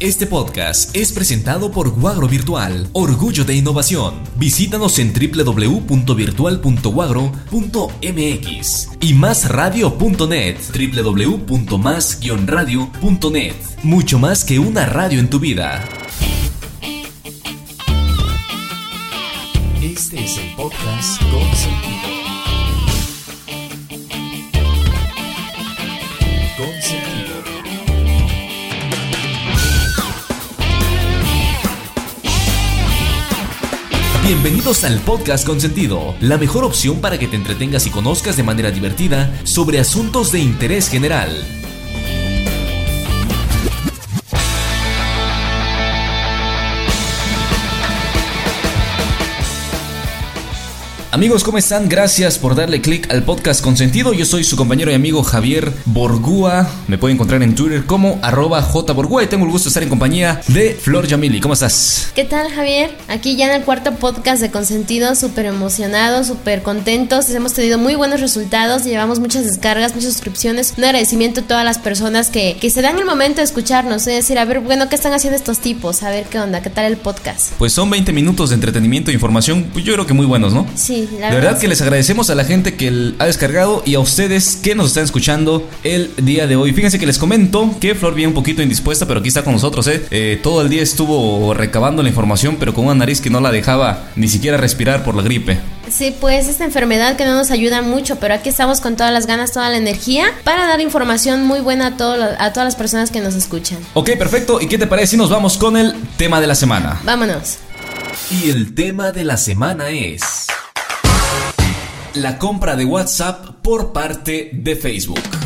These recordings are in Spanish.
Este podcast es presentado por Guagro Virtual, Orgullo de Innovación. Visítanos en www.virtual.guagro.mx y másradio.net, www.más-radio.net. Mucho más que una radio en tu vida. Este es el podcast con sentido. Bienvenidos al podcast con sentido, la mejor opción para que te entretengas y conozcas de manera divertida sobre asuntos de interés general. Amigos, ¿cómo están? Gracias por darle click al podcast con sentido. Yo soy su compañero y amigo Javier Borgúa. Me puede encontrar en Twitter como arroba jborgúa y tengo el gusto de estar en compañía de Flor Yamili. ¿Cómo estás? ¿Qué tal, Javier? Aquí ya en el cuarto podcast de Consentido, súper emocionados, súper contentos. Hemos tenido muy buenos resultados, llevamos muchas descargas, muchas suscripciones. Un agradecimiento a todas las personas que, que se dan el momento de escucharnos, es decir, a ver, bueno, ¿qué están haciendo estos tipos? A ver qué onda, qué tal el podcast. Pues son 20 minutos de entretenimiento e información, pues yo creo que muy buenos, ¿no? Sí, la de verdad que les agradecemos a la gente que ha descargado y a ustedes que nos están escuchando el día de hoy. Fíjense que les comento que Flor viene un poquito indispuesta, pero aquí está con nosotros, ¿eh? ¿eh? Todo el día estuvo recabando la información, pero con una nariz que no la dejaba ni siquiera respirar por la gripe. Sí, pues esta enfermedad que no nos ayuda mucho, pero aquí estamos con todas las ganas, toda la energía para dar información muy buena a, todo, a todas las personas que nos escuchan. Ok, perfecto. ¿Y qué te parece si nos vamos con el tema de la semana? Vámonos. Y el tema de la semana es la compra de WhatsApp por parte de Facebook.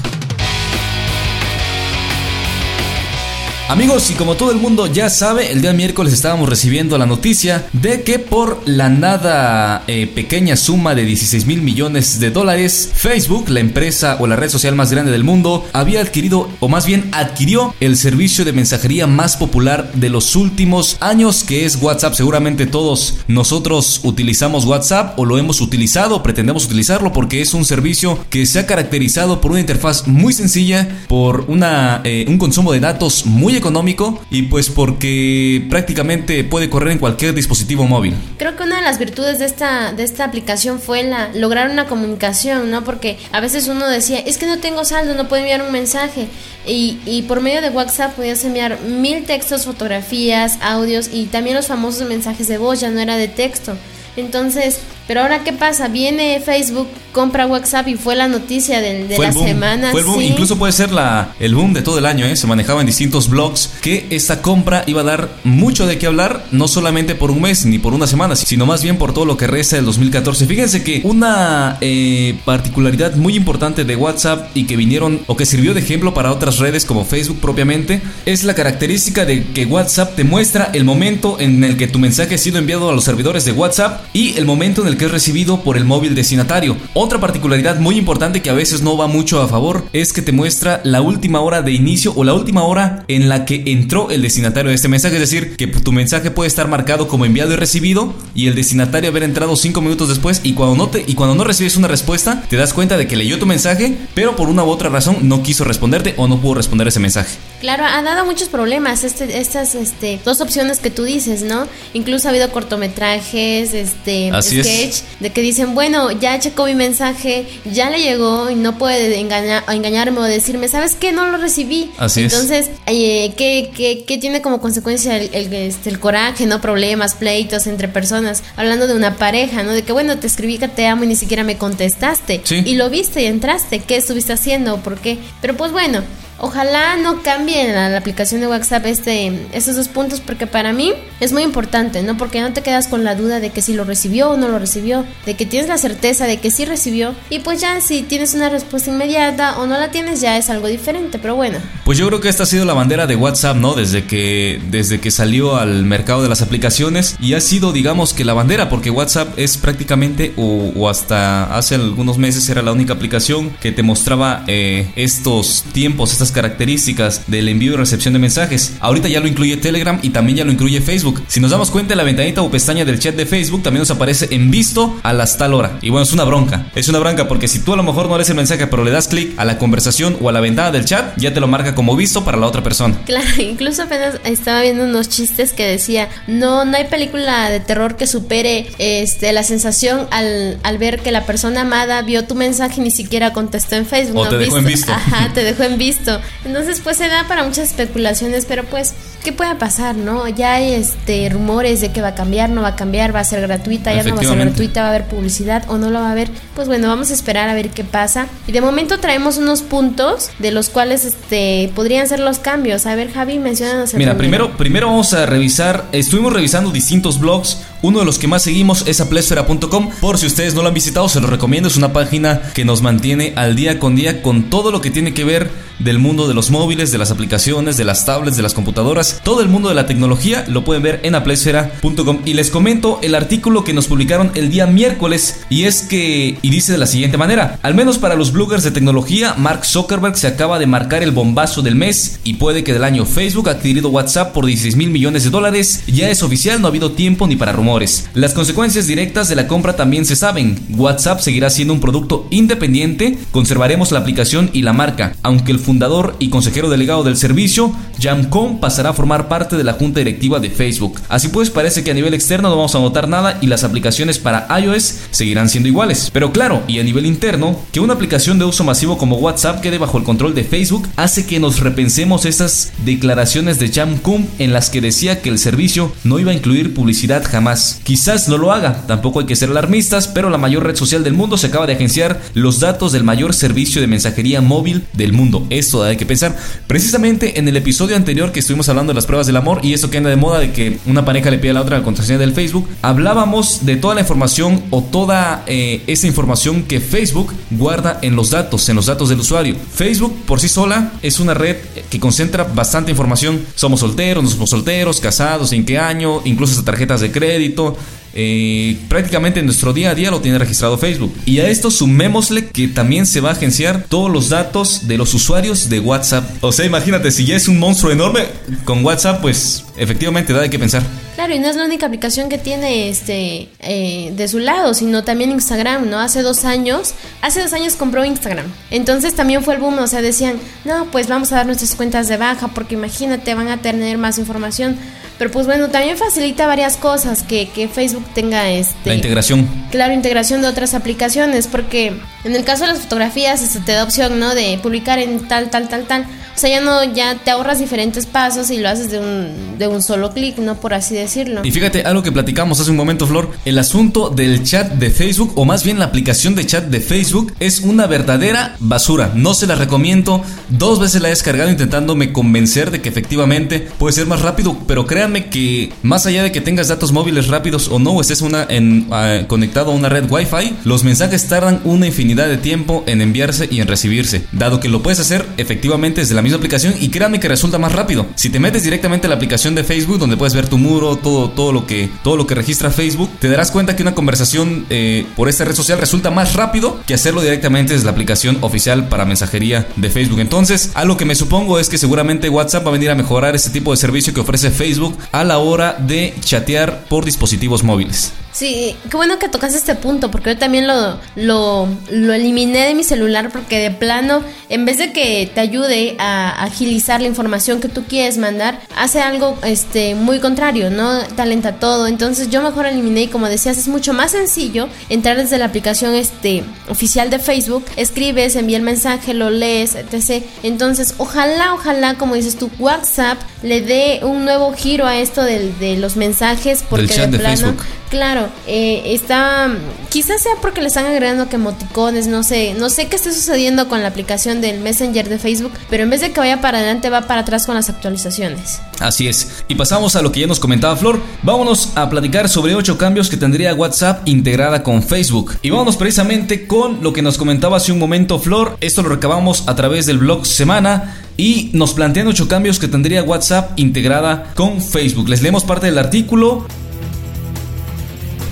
Amigos, y como todo el mundo ya sabe, el día miércoles estábamos recibiendo la noticia de que por la nada eh, pequeña suma de 16 mil millones de dólares, Facebook, la empresa o la red social más grande del mundo, había adquirido, o más bien adquirió, el servicio de mensajería más popular de los últimos años, que es WhatsApp. Seguramente todos nosotros utilizamos WhatsApp o lo hemos utilizado, pretendemos utilizarlo porque es un servicio que se ha caracterizado por una interfaz muy sencilla, por una, eh, un consumo de datos muy económico y pues porque prácticamente puede correr en cualquier dispositivo móvil. Creo que una de las virtudes de esta, de esta aplicación fue la lograr una comunicación, ¿no? Porque a veces uno decía, es que no tengo saldo, no puedo enviar un mensaje. Y, y por medio de WhatsApp podías enviar mil textos, fotografías, audios y también los famosos mensajes de voz, ya no era de texto. Entonces, pero ahora, ¿qué pasa? Viene Facebook, compra WhatsApp y fue la noticia de, la semana. Fue el boom. Incluso puede ser la, el boom de todo el año, ¿eh? Se manejaba en distintos blogs que esta compra iba a dar mucho de qué hablar, no solamente por un mes ni por una semana, sino más bien por todo lo que resta del 2014. Fíjense que una eh, particularidad muy importante de WhatsApp y que vinieron o que sirvió de ejemplo para otras redes como Facebook propiamente es la característica de que WhatsApp te muestra el momento en el que tu mensaje ha sido enviado a los servidores de WhatsApp y el momento en el que es recibido por el móvil destinatario. Otra particularidad muy importante que a veces no va mucho a favor es que te muestra la última hora de inicio o la última hora en la que entró el destinatario de este mensaje. Es decir, que tu mensaje puede estar marcado como enviado y recibido y el destinatario haber entrado 5 minutos después y cuando no te y cuando no recibes una respuesta te das cuenta de que leyó tu mensaje pero por una u otra razón no quiso responderte o no pudo responder ese mensaje. Claro, ha dado muchos problemas este, estas este, dos opciones que tú dices, ¿no? Incluso ha habido cortometrajes, este, sketch, de que dicen, bueno, ya checó mi mensaje, ya le llegó y no puede engañar, engañarme o decirme, ¿sabes qué? No lo recibí. Así Entonces, eh, ¿qué, qué, qué, tiene como consecuencia el, el, este, el, coraje, no? Problemas, pleitos entre personas, hablando de una pareja, ¿no? De que, bueno, te escribí que te amo y ni siquiera me contestaste. Sí. Y lo viste y entraste, ¿qué estuviste haciendo? ¿Por qué? Pero pues bueno. Ojalá no cambie la, la, aplicación de WhatsApp este, estos dos puntos porque para mí es muy importante, ¿no? Porque no te quedas con la duda de que si lo recibió o no lo recibió, de que tienes la certeza de que sí recibió y pues ya si tienes una respuesta inmediata o no la tienes ya es algo diferente, pero bueno. Pues yo creo que esta ha sido la bandera de WhatsApp, ¿no? Desde que, desde que salió al mercado de las aplicaciones y ha sido digamos que la bandera porque WhatsApp es prácticamente o, o hasta hace algunos meses era la única aplicación que te mostraba eh, estos tiempos, estas estas características del envío y recepción de mensajes. Ahorita ya lo incluye Telegram y también ya lo incluye Facebook. Si nos damos cuenta, en la ventanita o pestaña del chat de Facebook también nos aparece en visto a las tal hora. Y bueno, es una bronca. Es una bronca porque si tú a lo mejor no lees el mensaje, pero le das clic a la conversación o a la ventana del chat, ya te lo marca como visto para la otra persona. Claro, incluso apenas estaba viendo unos chistes que decía, no, no hay película de terror que supere este, la sensación al, al ver que la persona amada vio tu mensaje y ni siquiera contestó en Facebook. O te dejó en visto. Ajá, te dejó en visto. Entonces, pues se da para muchas especulaciones, pero pues, ¿qué puede pasar, no? Ya hay este rumores de que va a cambiar, no va a cambiar, va a ser gratuita, ya no va a ser gratuita, va a haber publicidad o no lo va a haber. Pues bueno, vamos a esperar a ver qué pasa. Y de momento traemos unos puntos de los cuales este podrían ser los cambios. A ver, Javi, mencionanos Mira, primero, primero vamos a revisar, estuvimos revisando distintos blogs. Uno de los que más seguimos es aplesfera.com. Por si ustedes no lo han visitado, se los recomiendo. Es una página que nos mantiene al día con día con todo lo que tiene que ver del mundo de los móviles, de las aplicaciones, de las tablets, de las computadoras, todo el mundo de la tecnología lo pueden ver en aplesfera.com y les comento el artículo que nos publicaron el día miércoles y es que y dice de la siguiente manera, al menos para los bloggers de tecnología, Mark Zuckerberg se acaba de marcar el bombazo del mes y puede que del año Facebook ha adquirido WhatsApp por 16 mil millones de dólares, ya es oficial, no ha habido tiempo ni para rumores. Las consecuencias directas de la compra también se saben, WhatsApp seguirá siendo un producto independiente, conservaremos la aplicación y la marca, aunque el fundador y consejero delegado del servicio, Jam Kong, pasará a formar parte de la junta directiva de Facebook. Así pues, parece que a nivel externo no vamos a notar nada y las aplicaciones para iOS seguirán siendo iguales. Pero claro, y a nivel interno, que una aplicación de uso masivo como WhatsApp quede bajo el control de Facebook hace que nos repensemos esas declaraciones de Jam Kung en las que decía que el servicio no iba a incluir publicidad jamás. Quizás no lo haga, tampoco hay que ser alarmistas, pero la mayor red social del mundo se acaba de agenciar los datos del mayor servicio de mensajería móvil del mundo esto hay que pensar. Precisamente en el episodio anterior que estuvimos hablando de las pruebas del amor y eso que anda de moda de que una pareja le pide a la otra la contraseña del Facebook, hablábamos de toda la información o toda eh, esa información que Facebook guarda en los datos, en los datos del usuario. Facebook por sí sola es una red que concentra bastante información. Somos solteros, no somos solteros, casados, en qué año, incluso tarjetas de crédito, eh, prácticamente en nuestro día a día lo tiene registrado Facebook. Y a esto sumémosle que también se va a agenciar todos los datos de los usuarios de WhatsApp. O sea, imagínate, si ya es un monstruo enorme con WhatsApp, pues efectivamente da de qué pensar. Claro, y no es la única aplicación que tiene este eh, de su lado, sino también Instagram, ¿no? Hace dos años, hace dos años compró Instagram. Entonces también fue el boom, o sea, decían, no, pues vamos a dar nuestras cuentas de baja, porque imagínate, van a tener más información. Pero pues bueno, también facilita varias cosas que, que Facebook tenga este... La integración. Claro, integración de otras aplicaciones, porque en el caso de las fotografías este, te da opción, ¿no? De publicar en tal, tal, tal, tal. O sea, ya no, ya te ahorras diferentes pasos y lo haces de un, de un solo clic, ¿no? Por así decirlo. Y fíjate, algo que platicamos hace un momento, Flor, el asunto del chat de Facebook, o más bien la aplicación de chat de Facebook, es una verdadera basura. No se la recomiendo. Dos veces la he descargado intentándome convencer de que efectivamente puede ser más rápido, pero créanme que más allá de que tengas datos móviles rápidos o no, o estés ah, conectado a una red Wi-Fi, los mensajes tardan una infinidad de tiempo en enviarse y en recibirse. Dado que lo puedes hacer efectivamente desde la misma aplicación y créanme que resulta más rápido. Si te metes directamente a la aplicación de Facebook donde puedes ver tu muro, todo, todo, lo, que, todo lo que registra Facebook, te darás cuenta que una conversación eh, por esta red social resulta más rápido que hacerlo directamente desde la aplicación oficial para mensajería de Facebook. Entonces, algo que me supongo es que seguramente WhatsApp va a venir a mejorar este tipo de servicio que ofrece Facebook a la hora de chatear por dispositivos móviles. Sí, qué bueno que tocas este punto, porque yo también lo, lo, lo, eliminé de mi celular, porque de plano, en vez de que te ayude a agilizar la información que tú quieres mandar, hace algo este, muy contrario, ¿no? Talenta todo. Entonces yo mejor eliminé y como decías, es mucho más sencillo entrar desde la aplicación este, oficial de Facebook, escribes, envía el mensaje, lo lees, etc. Entonces, ojalá, ojalá, como dices tú, WhatsApp le dé un nuevo giro a esto de, de los mensajes, porque chat de, plano... Facebook Claro, eh, está, quizás sea porque le están agregando que emoticones, no sé, no sé qué está sucediendo con la aplicación del Messenger de Facebook, pero en vez de que vaya para adelante va para atrás con las actualizaciones. Así es. Y pasamos a lo que ya nos comentaba Flor. Vámonos a platicar sobre 8 cambios que tendría WhatsApp integrada con Facebook. Y vámonos precisamente con lo que nos comentaba hace un momento Flor. Esto lo recabamos a través del blog Semana y nos plantean 8 cambios que tendría WhatsApp integrada con Facebook. Les leemos parte del artículo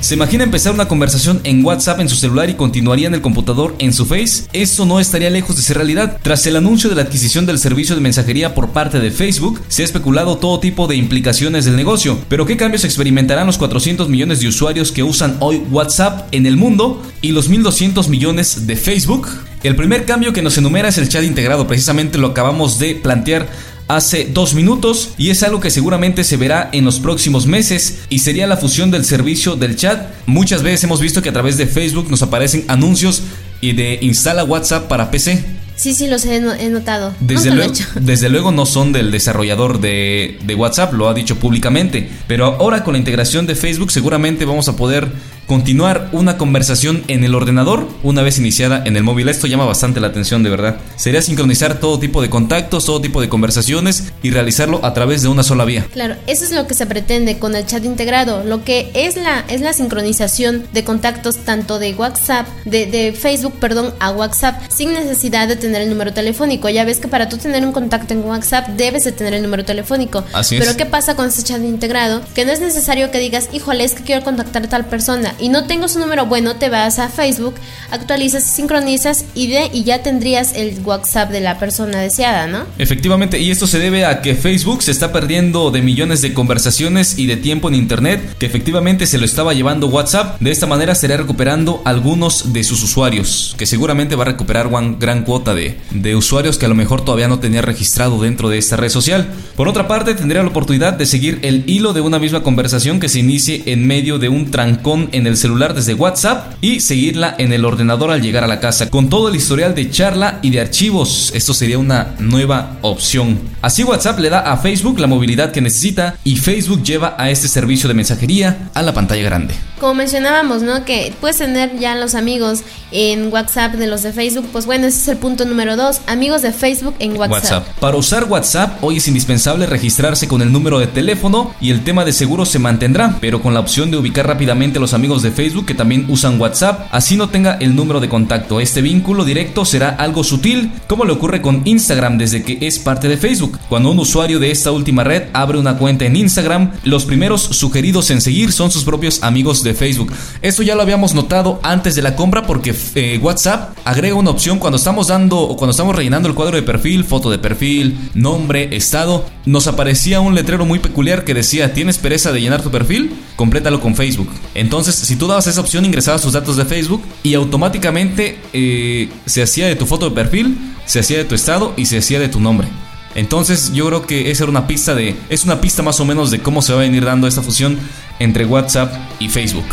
¿Se imagina empezar una conversación en WhatsApp en su celular y continuaría en el computador en su Face? Eso no estaría lejos de ser realidad. Tras el anuncio de la adquisición del servicio de mensajería por parte de Facebook, se ha especulado todo tipo de implicaciones del negocio. Pero ¿qué cambios experimentarán los 400 millones de usuarios que usan hoy WhatsApp en el mundo y los 1.200 millones de Facebook? El primer cambio que nos enumera es el chat integrado, precisamente lo acabamos de plantear hace dos minutos y es algo que seguramente se verá en los próximos meses y sería la fusión del servicio del chat. Muchas veces hemos visto que a través de Facebook nos aparecen anuncios y de instala WhatsApp para PC. Sí, sí, los he, notado. Desde, luego, desde luego no son del desarrollador de, de WhatsApp, lo ha dicho públicamente, pero ahora con la integración de Facebook seguramente vamos a poder continuar una conversación en el ordenador una vez iniciada en el móvil. Esto llama bastante la atención, de verdad. Sería sincronizar todo tipo de contactos, todo tipo de conversaciones y realizarlo a través de una sola vía. Claro, eso es lo que se pretende con el chat integrado. Lo que es la, es la sincronización de contactos tanto de WhatsApp, de, de Facebook, perdón, a WhatsApp, sin necesidad de tener el número telefónico. Ya ves que para tú tener un contacto en WhatsApp debes de tener el número telefónico. Así Pero ¿qué pasa con este chat integrado? Que no es necesario que digas, híjole, es que quiero contactar a tal persona y no tengo su número, bueno, te vas a Facebook, actualizas, sincronizas y, de, y ya tendrías el WhatsApp de la persona deseada, ¿no? Efectivamente, y esto se debe a que Facebook se está perdiendo de millones de conversaciones y de tiempo en Internet que efectivamente se lo estaba llevando WhatsApp. De esta manera estaría recuperando algunos de sus usuarios, que seguramente va a recuperar una gran cuota de, de usuarios que a lo mejor todavía no tenía registrado dentro de esta red social. Por otra parte, tendría la oportunidad de seguir el hilo de una misma conversación que se inicie en medio de un trancón en el celular desde WhatsApp y seguirla en el ordenador al llegar a la casa, con todo el historial de charla y de archivos. Esto sería una nueva opción. Así WhatsApp le da a Facebook la movilidad que necesita y Facebook lleva a este servicio de mensajería a la pantalla grande. Como mencionábamos, ¿no? Que puedes tener ya los amigos en WhatsApp de los de Facebook, pues bueno, ese es el punto número dos, amigos de Facebook en WhatsApp. Para usar WhatsApp hoy es indispensable registrarse con el número de teléfono y el tema de seguro se mantendrá, pero con la opción de ubicar rápidamente a los amigos de Facebook que también usan WhatsApp, así no tenga el número de contacto. Este vínculo directo será algo sutil, como le ocurre con Instagram desde que es parte de Facebook. Cuando un usuario de esta última red abre una cuenta en Instagram, los primeros sugeridos en seguir son sus propios amigos de Facebook. Esto ya lo habíamos notado antes de la compra porque eh, WhatsApp agrega una opción cuando estamos dando o cuando estamos rellenando el cuadro de perfil, foto de perfil, nombre, estado, nos aparecía un letrero muy peculiar que decía, ¿tienes pereza de llenar tu perfil? Complétalo con Facebook. Entonces, si tú dabas esa opción, ingresabas tus datos de Facebook y automáticamente eh, se hacía de tu foto de perfil, se hacía de tu estado y se hacía de tu nombre. Entonces yo creo que esa era una pista de. Es una pista más o menos de cómo se va a venir dando esta fusión entre WhatsApp y Facebook.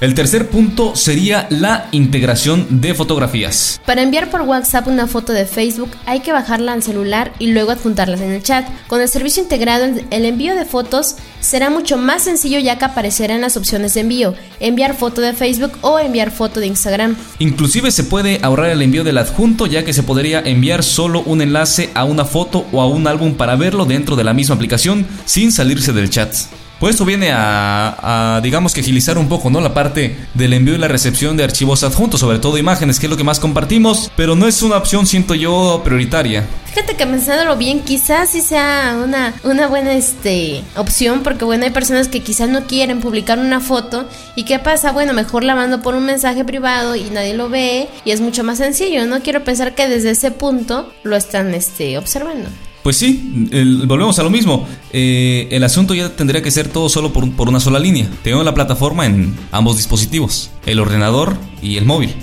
El tercer punto sería la integración de fotografías. Para enviar por WhatsApp una foto de Facebook hay que bajarla al celular y luego adjuntarlas en el chat. Con el servicio integrado el envío de fotos será mucho más sencillo ya que aparecerán las opciones de envío, enviar foto de Facebook o enviar foto de Instagram. Inclusive se puede ahorrar el envío del adjunto ya que se podría enviar solo un enlace a una foto o a un álbum para verlo dentro de la misma aplicación sin salirse del chat. Pues esto viene a, digamos que agilizar un poco, ¿no? La parte del envío y la recepción de archivos adjuntos, sobre todo imágenes, que es lo que más compartimos, pero no es una opción, siento yo, prioritaria. Fíjate que pensándolo bien, quizás sí sea una, una buena este, opción, porque bueno, hay personas que quizás no quieren publicar una foto, y ¿qué pasa? Bueno, mejor la mando por un mensaje privado y nadie lo ve, y es mucho más sencillo, ¿no? Quiero pensar que desde ese punto lo están este, observando. Pues sí, volvemos a lo mismo. Eh, el asunto ya tendría que ser todo solo por, por una sola línea. Tengo la plataforma en ambos dispositivos, el ordenador y el móvil.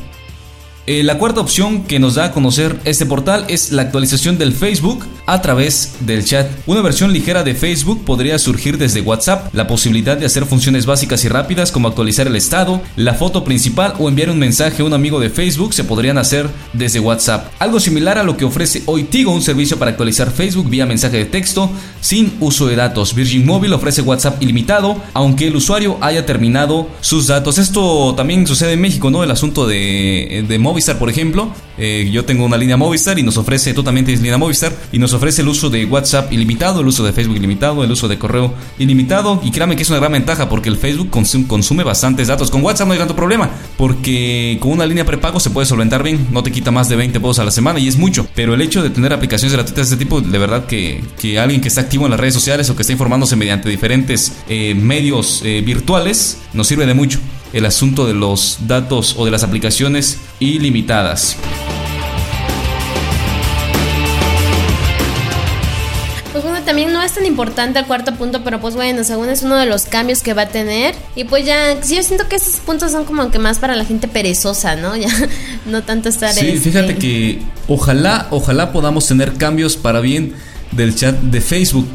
Eh, la cuarta opción que nos da a conocer este portal es la actualización del Facebook a través del chat. Una versión ligera de Facebook podría surgir desde WhatsApp, la posibilidad de hacer funciones básicas y rápidas como actualizar el estado, la foto principal o enviar un mensaje a un amigo de Facebook se podrían hacer desde WhatsApp. Algo similar a lo que ofrece hoy Tigo, un servicio para actualizar Facebook vía mensaje de texto sin uso de datos. Virgin Mobile ofrece WhatsApp ilimitado, aunque el usuario haya terminado sus datos. Esto también sucede en México, ¿no? El asunto de, de móvil Movistar, por ejemplo. Eh, yo tengo una línea Movistar y nos ofrece, tú también línea Movistar, y nos ofrece el uso de WhatsApp ilimitado, el uso de Facebook ilimitado, el uso de correo ilimitado. Y créame que es una gran ventaja porque el Facebook consume, bastantes datos. Con WhatsApp no hay tanto problema porque con una línea prepago se puede solventar bien, no te quita más de 20 pesos a la semana y es mucho. Pero el hecho de tener aplicaciones gratuitas de este tipo, de verdad que, que alguien que está activo en las redes sociales o que está informándose mediante diferentes eh, medios eh, virtuales nos sirve de mucho el asunto de los datos o de las aplicaciones ilimitadas. Pues bueno, también no es tan importante el cuarto punto, pero pues bueno, según es uno de los cambios que va a tener. Y pues ya, yo siento que esos puntos son como que más para la gente perezosa, ¿no? Ya no tanto estar... Sí, este fíjate que ojalá, ojalá podamos tener cambios para bien del chat de Facebook.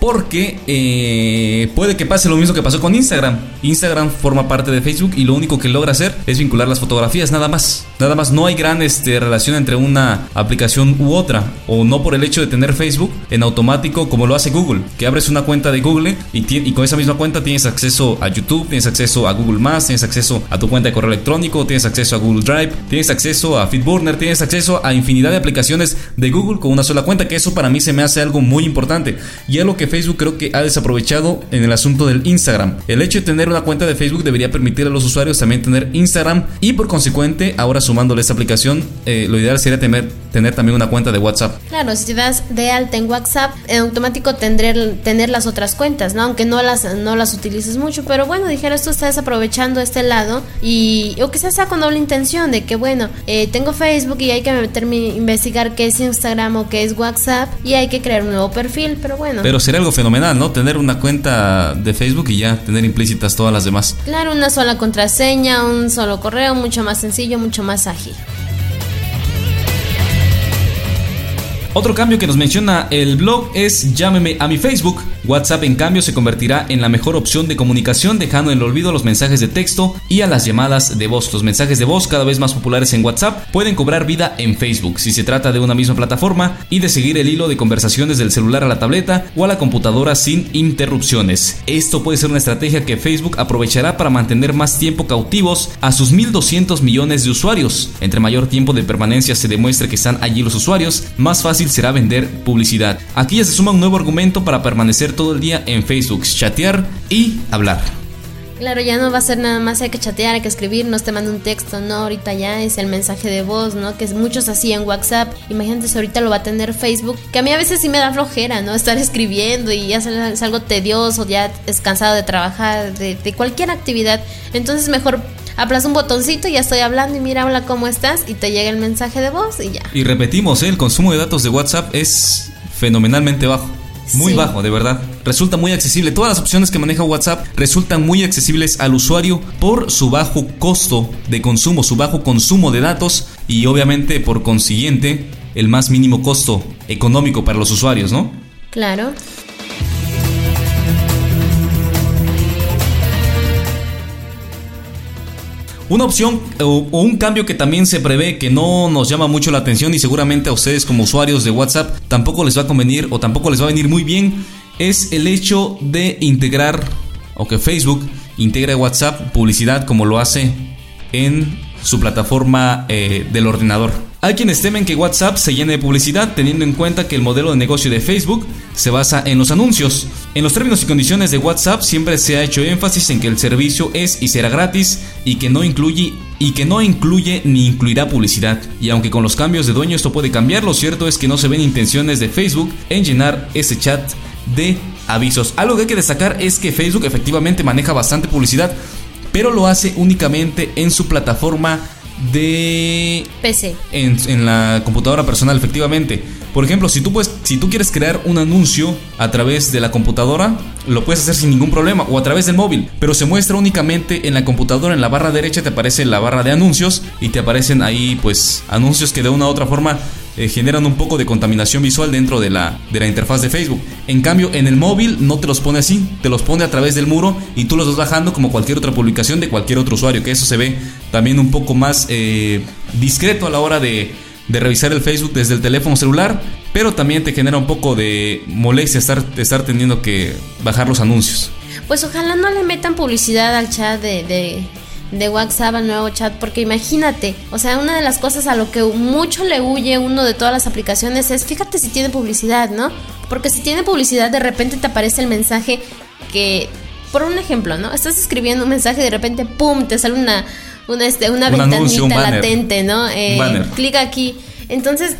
Porque eh, puede que pase lo mismo que pasó con Instagram. Instagram forma parte de Facebook y lo único que logra hacer es vincular las fotografías, nada más. Nada más, no hay gran este, relación entre una aplicación u otra. O no por el hecho de tener Facebook en automático como lo hace Google. Que abres una cuenta de Google y, con esa misma cuenta tienes acceso a YouTube, tienes acceso a Google Más, tienes acceso a tu cuenta de correo electrónico, tienes acceso a Google Drive, tienes acceso a Fitburner, tienes acceso a infinidad de aplicaciones de Google con una sola cuenta. Que eso para mí se me hace algo muy importante. Y es lo que Facebook creo que ha desaprovechado en el asunto del Instagram. El hecho de tener una cuenta de Facebook debería permitir a los usuarios también tener Instagram y por consecuente, ahora sumándole esta aplicación, eh, lo ideal sería tener, tener también una cuenta de WhatsApp. Claro, si te das de alta en WhatsApp, en automático tendré, tener las otras cuentas, ¿no? Aunque no las, no las utilices mucho, pero bueno, dijeras tú estás aprovechando este lado y o quizás sea con doble intención de que bueno, eh, tengo Facebook y hay que meterme investigar qué es Instagram o qué es WhatsApp y hay que crear un nuevo perfil, pero bueno. Pero algo fenomenal ¿no? Tener una cuenta de Facebook y ya tener implícitas todas las demás. Claro, una sola contraseña, un solo correo, mucho más sencillo, mucho más ágil. Otro cambio que nos menciona el blog es llámeme a mi Facebook. WhatsApp en cambio se convertirá en la mejor opción de comunicación dejando en el olvido los mensajes de texto y a las llamadas de voz. Los mensajes de voz cada vez más populares en WhatsApp pueden cobrar vida en Facebook si se trata de una misma plataforma y de seguir el hilo de conversaciones del celular a la tableta o a la computadora sin interrupciones. Esto puede ser una estrategia que Facebook aprovechará para mantener más tiempo cautivos a sus 1.200 millones de usuarios. Entre mayor tiempo de permanencia se demuestre que están allí los usuarios, más fácil será vender publicidad. Aquí ya se suma un nuevo argumento para permanecer todo el día en Facebook, chatear y hablar. Claro, ya no va a ser nada más hay que chatear, hay que escribir, no te mando un texto, no, ahorita ya es el mensaje de voz, ¿no? Que muchos así en WhatsApp. Imagínate si ahorita lo va a tener Facebook, que a mí a veces sí me da flojera, ¿no? Estar escribiendo y ya es algo tedioso, ya es cansado de trabajar, de cualquier actividad. Entonces mejor aplaza un botoncito y ya estoy hablando y mira, hola, ¿cómo estás? Y te llega el mensaje de voz y ya. Y repetimos, ¿eh? el consumo de datos de WhatsApp es fenomenalmente bajo. Muy bajo, de verdad. Resulta muy accesible. Todas las opciones que maneja WhatsApp resultan muy accesibles al usuario por su bajo costo de consumo, su bajo consumo de datos y obviamente por consiguiente el más mínimo costo económico para los usuarios, ¿no? Claro. Una opción o, un cambio que también se prevé que no nos llama mucho la atención y seguramente a ustedes como usuarios de WhatsApp tampoco les va a convenir o tampoco les va a venir muy bien es el hecho de integrar o que Facebook integre WhatsApp publicidad como lo hace en su plataforma eh, del ordenador. Hay quienes temen que WhatsApp se llene de publicidad teniendo en cuenta que el modelo de negocio de Facebook se basa en los anuncios. En los términos y condiciones de WhatsApp siempre se ha hecho énfasis en que el servicio es y será gratis y que no incluye y que no incluye ni incluirá publicidad. Y aunque con los cambios de dueño esto puede cambiar, lo cierto es que no se ven intenciones de Facebook en llenar ese chat de avisos. Algo que hay que destacar es que Facebook efectivamente maneja bastante publicidad, pero lo hace únicamente en su plataforma de PC. En, la computadora personal, efectivamente. Por ejemplo, si tú, puedes, si tú quieres crear un anuncio a través de la computadora, lo puedes hacer sin ningún problema o a través del móvil, pero se muestra únicamente en la computadora, en la barra derecha te aparece la barra de anuncios y te aparecen ahí pues anuncios que de una u otra forma eh, generan un poco de contaminación visual dentro de la, de la interfaz de Facebook. En cambio, en el móvil no te los pone así, te los pone a través del muro y tú los vas bajando como cualquier otra publicación de cualquier otro usuario, que eso se ve también un poco más eh, discreto a la hora de, de revisar el Facebook desde el teléfono celular, pero también te genera un poco de molestia estar, estar teniendo que bajar los anuncios. Pues ojalá no le metan publicidad al chat de, de WhatsApp al nuevo chat, porque imagínate, o sea, una de las cosas a lo que mucho le huye uno de todas las aplicaciones es, fíjate si tiene publicidad, ¿no? Porque si tiene publicidad, de repente te aparece el mensaje que, por un ejemplo, ¿no? Estás escribiendo un mensaje y de repente, ¡pum!, te sale una, una, este, una ventanita latente, ¿no? Eh, clica aquí. Entonces,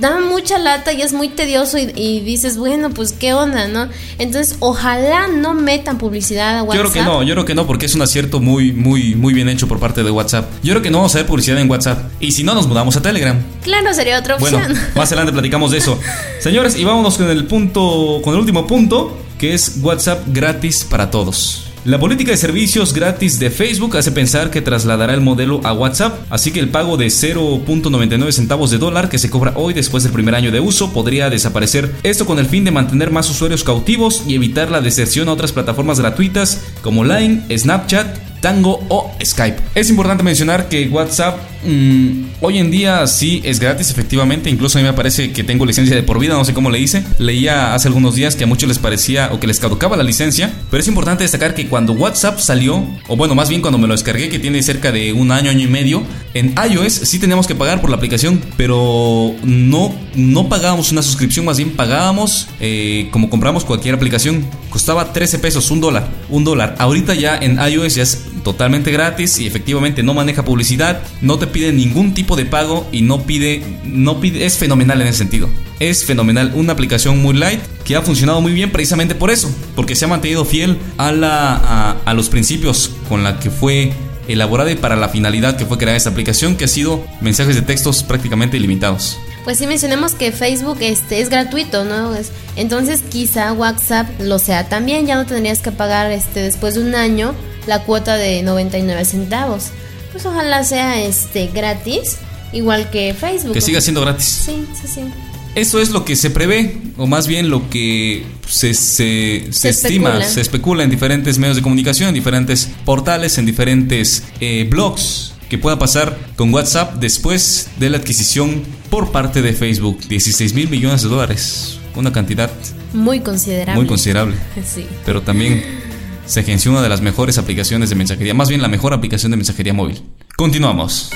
da mucha lata y es muy tedioso y, dices, bueno, pues qué onda, ¿no? Entonces, ojalá no metan publicidad a WhatsApp. Yo creo que no, yo creo que no, porque es un acierto muy, muy, muy bien hecho por parte de WhatsApp. Yo creo que no vamos a ver publicidad en WhatsApp. Y si no, nos mudamos a Telegram. Claro, sería otra opción. Bueno, más adelante platicamos de eso. Señores, y vámonos con el punto, con el último punto, que es WhatsApp gratis para todos. La política de servicios gratis de Facebook hace pensar que trasladará el modelo a WhatsApp, así que el pago de 0.99 centavos de dólar que se cobra hoy después del primer año de uso podría desaparecer. Esto con el fin de mantener más usuarios cautivos y evitar la deserción a otras plataformas gratuitas como Line, Snapchat, Tango o Skype. Es importante mencionar que WhatsApp mm, hoy en día sí es gratis, efectivamente. Incluso a mí me parece que tengo licencia de por vida, no sé cómo le hice. Leía hace algunos días que a muchos les parecía o que les caducaba la licencia. Pero es importante destacar que cuando WhatsApp salió, o bueno, más bien cuando me lo descargué, que tiene cerca de un año, año y medio, en iOS sí teníamos que pagar por la aplicación, pero no, no pagábamos una suscripción, más bien pagábamos eh, como compramos cualquier aplicación. Costaba 13 pesos, un dólar, un dólar. Ahorita ya en iOS ya es totalmente gratis y efectivamente no maneja publicidad, no te pide ningún tipo de pago y no pide, no pide, es fenomenal en ese sentido. Es fenomenal, una aplicación muy light que ha funcionado muy bien precisamente por eso, porque se ha mantenido fiel a, la, a, los principios con la que fue elaborada y para la finalidad que fue creada esta aplicación, que ha sido mensajes de textos prácticamente ilimitados. Pues sí mencionemos que Facebook este, es gratuito, ¿no? entonces quizá WhatsApp lo sea también, ya no tendrías que pagar este, después de un año la cuota de 99 centavos. Pues ojalá sea este gratis, igual que Facebook. Que siga siendo gratis. Sí, sí, sí. Eso es lo que se prevé, o más bien lo que se, se, estima, se especula en diferentes medios de comunicación, en diferentes portales, en diferentes eh, blogs que pueda pasar con WhatsApp después de la adquisición por parte de Facebook. 16 mil millones de dólares. Una cantidad muy considerable. Muy considerable. Sí. Pero también se agenció una de las mejores aplicaciones de mensajería, más bien la mejor aplicación de mensajería móvil. Continuamos.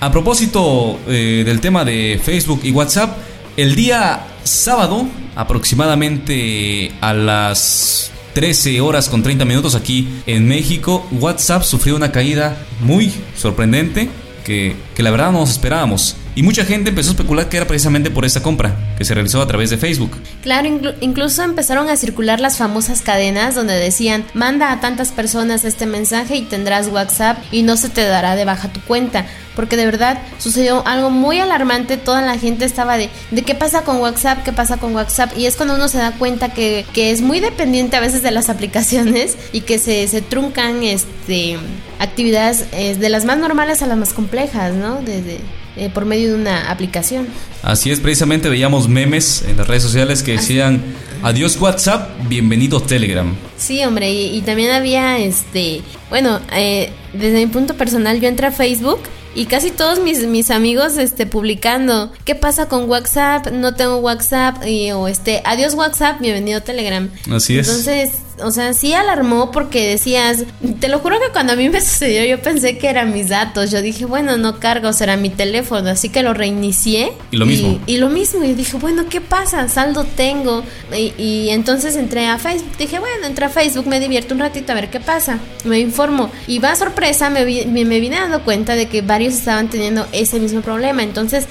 A propósito eh, del tema de Facebook y WhatsApp, el día sábado, aproximadamente a las 13 horas con 30 minutos aquí en México, WhatsApp sufrió una caída muy sorprendente que, que la verdad no nos esperábamos. Y mucha gente empezó a especular que era precisamente por esta compra que se realizó a través de Facebook. Claro, incluso empezaron a circular las famosas cadenas donde decían, manda a tantas personas este mensaje y tendrás WhatsApp y no se te dará de baja tu cuenta. Porque de verdad sucedió algo muy alarmante, toda la gente estaba de, de qué pasa con WhatsApp, qué pasa con WhatsApp. Y es cuando uno se da cuenta que, que es muy dependiente a veces de las aplicaciones y que se, se truncan este, actividades eh, de las más normales a las más complejas, ¿no? Desde eh, por medio de una aplicación. Así es, precisamente veíamos memes en las redes sociales que decían adiós WhatsApp, bienvenido Telegram. Sí, hombre, y, también había este, bueno, eh, desde mi punto personal yo entré a Facebook y casi todos mis, mis amigos este publicando qué pasa con WhatsApp, no tengo WhatsApp y, o este adiós WhatsApp, bienvenido Telegram. Así es. Entonces, o sea, sí alarmó porque decías, te lo juro que cuando a mí me sucedió yo pensé que eran mis datos, yo dije, bueno, no cargo, será mi teléfono, así que lo reinicié. Y lo mismo. Y, lo mismo, y dije, bueno, ¿qué pasa? Saldo tengo. Y, entonces entré a Facebook, dije, bueno, entré a Facebook, me divierto un ratito a ver qué pasa, me informo. Y va a sorpresa, me, me, me vine dando cuenta de que varios estaban teniendo ese mismo problema, entonces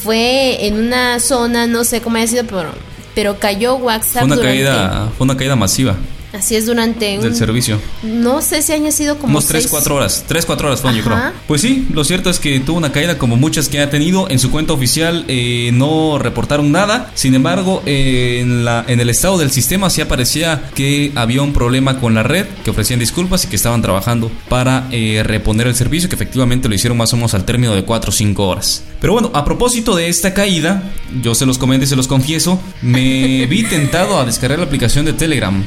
fue en una zona, no sé cómo haya sido, pero pero cayó WhatsApp. Fue una, caída, fue una caída masiva. Así es durante un... Del servicio. No sé si haya sido como... Unos 3, 4 horas. 3, 4 horas fue, yo creo. Pues sí, lo cierto es que tuvo una caída como muchas que ha tenido. En su cuenta oficial eh, no reportaron nada. Sin embargo, eh, en, la, en el estado del sistema sí aparecía que había un problema con la red, que ofrecían disculpas y que estaban trabajando para eh, reponer el servicio, que efectivamente lo hicieron más o menos al término de 4 o 5 horas. Pero bueno, a propósito de esta caída, yo se los comento y se los confieso, me vi tentado a descargar la aplicación de Telegram.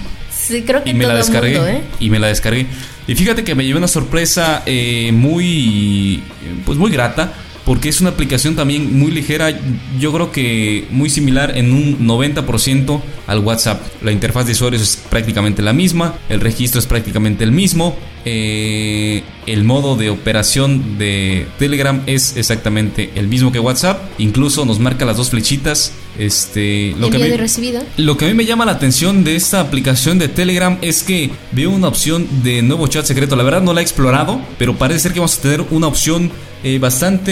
Sí, creo que y me la descargué. ¿eh? Y me la descargué. Y fíjate que me llevé una sorpresa eh, muy, pues muy grata. porque es una aplicación también muy ligera, yo creo que muy similar en un 90% al WhatsApp. La interfaz de usuarios es prácticamente la misma, el registro es prácticamente el mismo, eh, el modo de operación de Telegram es exactamente el mismo que WhatsApp. Incluso nos marca las dos flechitas. Este, lo, que a recibido. lo que a mí me llama la atención de esta aplicación de Telegram es que veo una opción de nuevo chat secreto. La verdad no la he explorado, pero parece ser que vamos a tener una opción eh, bastante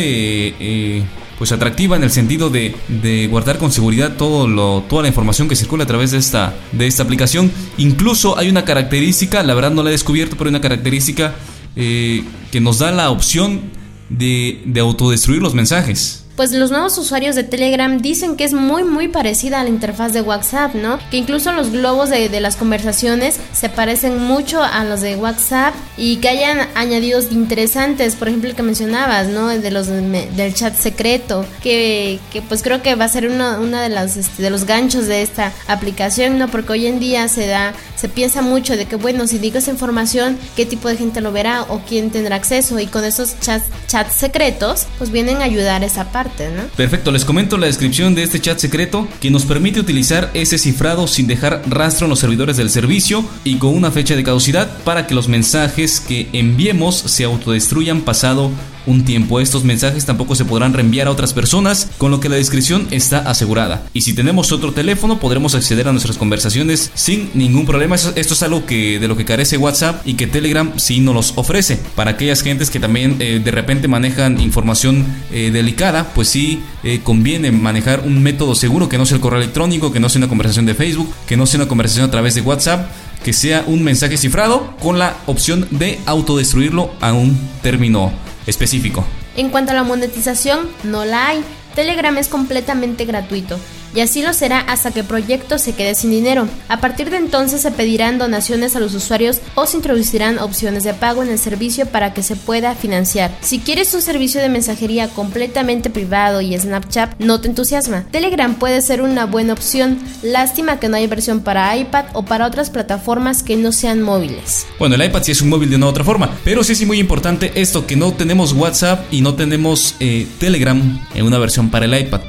eh, pues atractiva en el sentido de, de, guardar con seguridad todo lo, toda la información que circula a través de esta, de esta aplicación. Incluso hay una característica, la verdad no la he descubierto, pero hay una característica eh, que nos da la opción de, de autodestruir los mensajes pues los nuevos usuarios de Telegram dicen que es muy muy parecida a la interfaz de WhatsApp, ¿no? Que incluso los globos de, de, las conversaciones se parecen mucho a los de WhatsApp y que hayan añadidos interesantes, por ejemplo el que mencionabas, ¿no? De los del chat secreto, que, que pues creo que va a ser uno una de las este, de los ganchos de esta aplicación, ¿no? Porque hoy en día se da se piensa mucho de que bueno, si digo esa información, qué tipo de gente lo verá o quién tendrá acceso y con esos chats chats secretos, pues vienen a ayudar esa parte Perfecto, les comento la descripción de este chat secreto que nos permite utilizar ese cifrado sin dejar rastro en los servidores del servicio y con una fecha de caducidad para que los mensajes que enviemos se autodestruyan pasado un tiempo. Estos mensajes tampoco se podrán reenviar a otras personas, con lo que la descripción está asegurada. Y si tenemos otro teléfono, podremos acceder a nuestras conversaciones sin ningún problema. Esto es algo que de lo que carece WhatsApp y que Telegram sí nos los ofrece. Para aquellas gentes que también eh, de repente manejan información eh, delicada, pues sí eh, conviene manejar un método seguro que no sea el correo electrónico, que no sea una conversación de Facebook, que no sea una conversación a través de WhatsApp que sea un mensaje cifrado con la opción de autodestruirlo a un término específico. En cuanto a la monetización, no la hay. Telegram es completamente gratuito y así lo será hasta que el proyecto se quede sin dinero. A partir de entonces se pedirán donaciones a los usuarios o se introducirán opciones de pago en el servicio para que se pueda financiar. Si quieres un servicio de mensajería completamente privado y Snapchat no te entusiasma, Telegram puede ser una buena opción. Lástima que no hay versión para iPad o para otras plataformas que no sean móviles. Bueno, el iPad sí es un móvil de una otra forma, pero sí es muy importante esto que no tenemos WhatsApp y no tenemos eh, Telegram en una versión para el iPad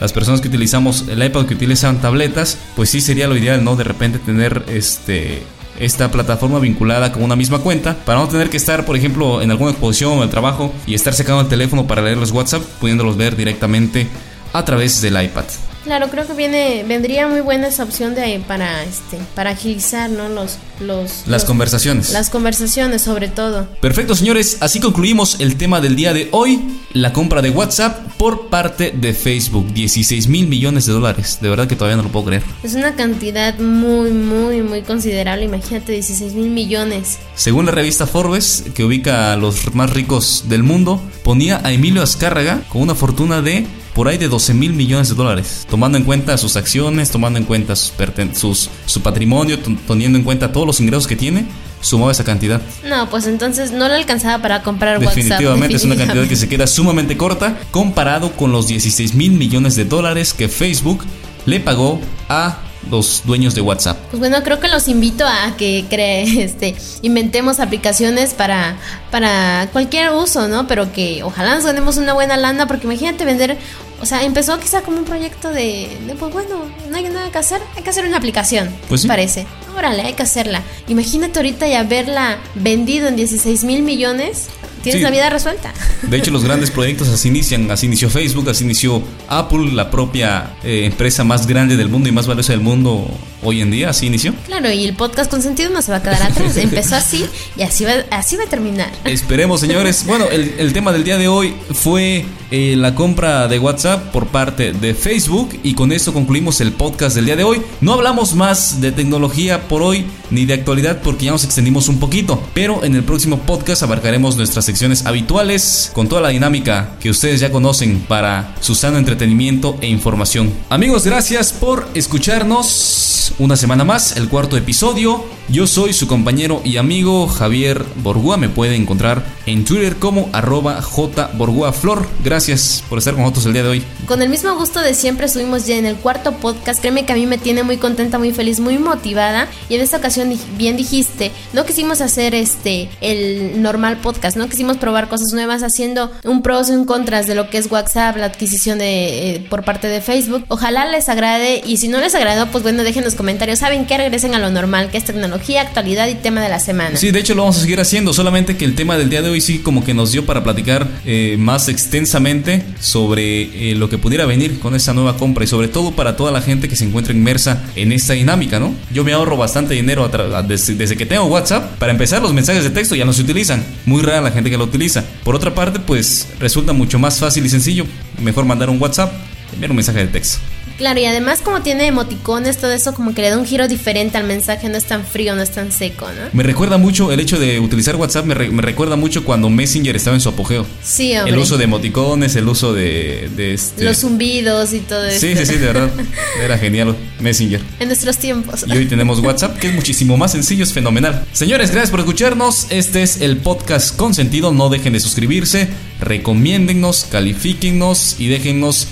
las personas que utilizamos el iPad, que utilizan tabletas, pues sí sería lo ideal, ¿no? De repente tener este esta plataforma vinculada con una misma cuenta para no tener que estar, por ejemplo, en alguna exposición o el trabajo y estar sacando el teléfono para leer los WhatsApp, pudiéndolos ver directamente a través del iPad. Claro, creo que viene vendría muy buena esa opción de para este para agilizar, ¿no? Los los las conversaciones. Las conversaciones sobre todo. Perfecto, señores, así concluimos el tema del día de hoy, la compra de WhatsApp por parte de Facebook, 16 mil millones de dólares. De verdad que todavía no lo puedo creer. Es una cantidad muy muy muy considerable, imagínate 16 mil millones. Según la revista Forbes, que ubica a los más ricos del mundo, ponía a Emilio Azcárraga con una fortuna de por ahí de 12 mil millones de dólares, tomando en cuenta sus acciones, tomando en cuenta sus, su patrimonio, teniendo en cuenta todos los ingresos que tiene, sumaba esa cantidad. No, pues entonces no le alcanzaba para comprar definitivamente, WhatsApp. es una cantidad que se queda sumamente corta comparado con los 16 mil millones de dólares que Facebook le pagó a los dueños de WhatsApp. Pues bueno, creo que los invito a que cree, este, inventemos aplicaciones para, para cualquier uso, ¿no? Pero que ojalá nos ganemos una buena lana, porque imagínate vender, o sea, empezó quizá como un proyecto de, pues bueno, no hay nada que hacer, hay que hacer una aplicación, pues parece. Órale, hay que hacerla. Imagínate ahorita ya haberla vendido en 16 mil millones tienes la vida resuelta. De hecho, los grandes proyectos así inician. Así inició Facebook, así inició Apple, la propia eh, empresa más grande del mundo y más valiosa del mundo hoy en día. Así inició. Claro, y el podcast con sentido no se va a quedar atrás. Empezó así y así va, así va a terminar. Esperemos, señores. Bueno, el, tema del día de hoy fue eh, la compra de WhatsApp por parte de Facebook. Y con esto concluimos el podcast del día de hoy. No hablamos más de tecnología por hoy ni de actualidad porque ya nos extendimos un poquito. Pero en el próximo podcast abarcaremos nuestras secciones habituales con toda la dinámica que ustedes ya conocen para su sano entretenimiento e información. Amigos, gracias por escucharnos. Una semana más, el cuarto episodio. Yo soy su compañero y amigo Javier Borgua. Me puede encontrar en Twitter como arroba jborguaflor. Gracias por estar con nosotros el día de hoy. Con el mismo gusto de siempre subimos ya en el cuarto podcast. Créeme que a mí me tiene muy contenta, muy feliz, muy motivada. Y en esta ocasión, bien dijiste, no quisimos hacer este el normal podcast, no quisimos probar cosas nuevas haciendo un pros y un contras de lo que es WhatsApp, la adquisición de eh, por parte de Facebook. Ojalá les agrade y si no les agradó, pues bueno, dejen los comentarios. ¿Saben qué? Regresen a lo normal, que es tecnología, actualidad y tema de la semana. Sí, de hecho lo vamos a seguir haciendo, solamente que el tema del día de hoy sí como que nos dio para platicar eh, más extensamente sobre eh, lo que pudiera venir con esta nueva compra y sobre todo para toda la gente que se encuentra inmersa en esta dinámica, ¿no? Yo me ahorro bastante dinero desde, desde que tengo WhatsApp. Para empezar, los mensajes de texto ya no se utilizan. Muy rara la gente que lo utiliza. Por otra parte, pues resulta mucho más fácil y sencillo. Mejor mandar un WhatsApp, enviar un mensaje de texto. Claro, y además como tiene emoticones, todo eso como que le da un giro diferente al mensaje, no es tan frío, no es tan seco, ¿no? Me recuerda mucho el hecho de utilizar WhatsApp, me, recuerda mucho cuando Messenger estaba en su apogeo. Sí, hombre. El uso de emoticones, el uso de... este... Los zumbidos y todo eso. Sí, sí, sí, de verdad. Era genial Messenger. En nuestros tiempos. Y hoy tenemos WhatsApp, que es muchísimo más sencillo, es fenomenal. Señores, gracias por escucharnos. Este es el podcast con sentido. No dejen de suscribirse, recomiéndennos, califíquennos y déjennos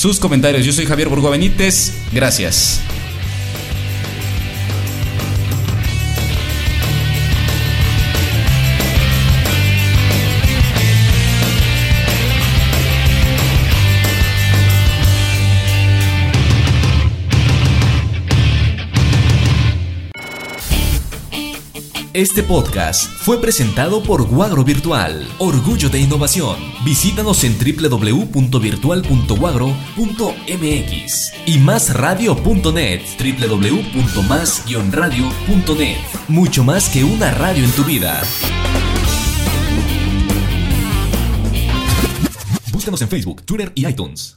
sus comentarios. Yo soy Javier Burgo Benítez. Gracias. Este podcast fue presentado por Guagro Virtual, Orgullo de Innovación. Visítanos en www.virtual.guagro.mx y másradio.net, www.más-radio.net. Mucho más que una radio en tu vida. Búscanos en Facebook, Twitter y iTunes.